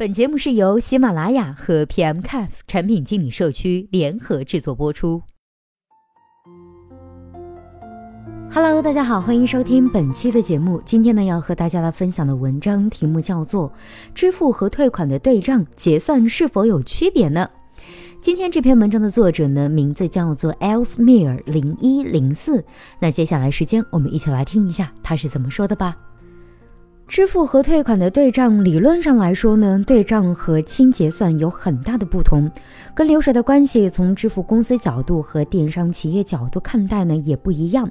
本节目是由喜马拉雅和 PMCAF 产品经理社区联合制作播出。Hello，大家好，欢迎收听本期的节目。今天呢，要和大家来分享的文章题目叫做《支付和退款的对账结算是否有区别呢？》今天这篇文章的作者呢，名字叫做 Elsmere 零一零四。那接下来时间，我们一起来听一下他是怎么说的吧。支付和退款的对账，理论上来说呢，对账和清结算有很大的不同，跟流水的关系，从支付公司角度和电商企业角度看待呢，也不一样。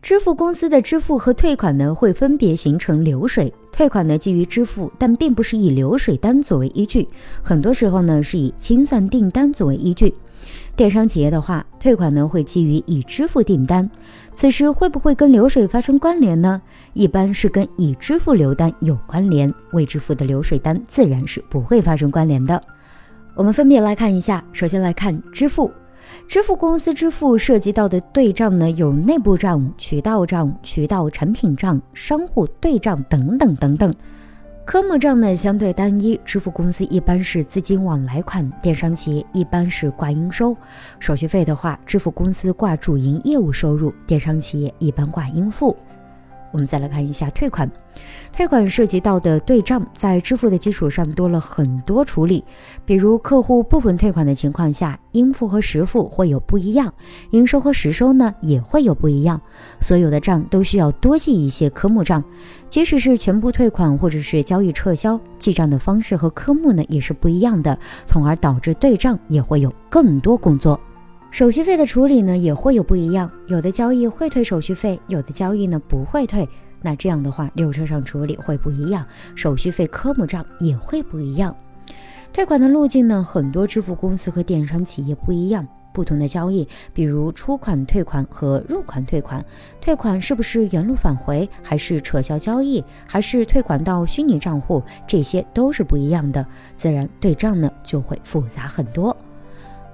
支付公司的支付和退款呢，会分别形成流水；退款呢基于支付，但并不是以流水单作为依据，很多时候呢是以清算订单作为依据。电商企业的话，退款呢会基于已支付订单，此时会不会跟流水发生关联呢？一般是跟已支付流单有关联，未支付的流水单自然是不会发生关联的。我们分别来看一下，首先来看支付，支付公司支付涉及到的对账呢有内部账、渠道账、渠道产品账、商户对账等等等等。科目账呢相对单一，支付公司一般是资金往来款，电商企业一般是挂应收。手续费的话，支付公司挂主营业务收入，电商企业一般挂应付。我们再来看一下退款，退款涉及到的对账在支付的基础上多了很多处理，比如客户部分退款的情况下，应付和实付会有不一样，应收和实收呢也会有不一样，所有的账都需要多记一些科目账，即使是全部退款或者是交易撤销，记账的方式和科目呢也是不一样的，从而导致对账也会有更多工作。手续费的处理呢也会有不一样，有的交易会退手续费，有的交易呢不会退。那这样的话，流程上处理会不一样，手续费科目账也会不一样。退款的路径呢，很多支付公司和电商企业不一样，不同的交易，比如出款退款和入款退款，退款是不是原路返回，还是撤销交易，还是退款到虚拟账户，这些都是不一样的，自然对账呢就会复杂很多。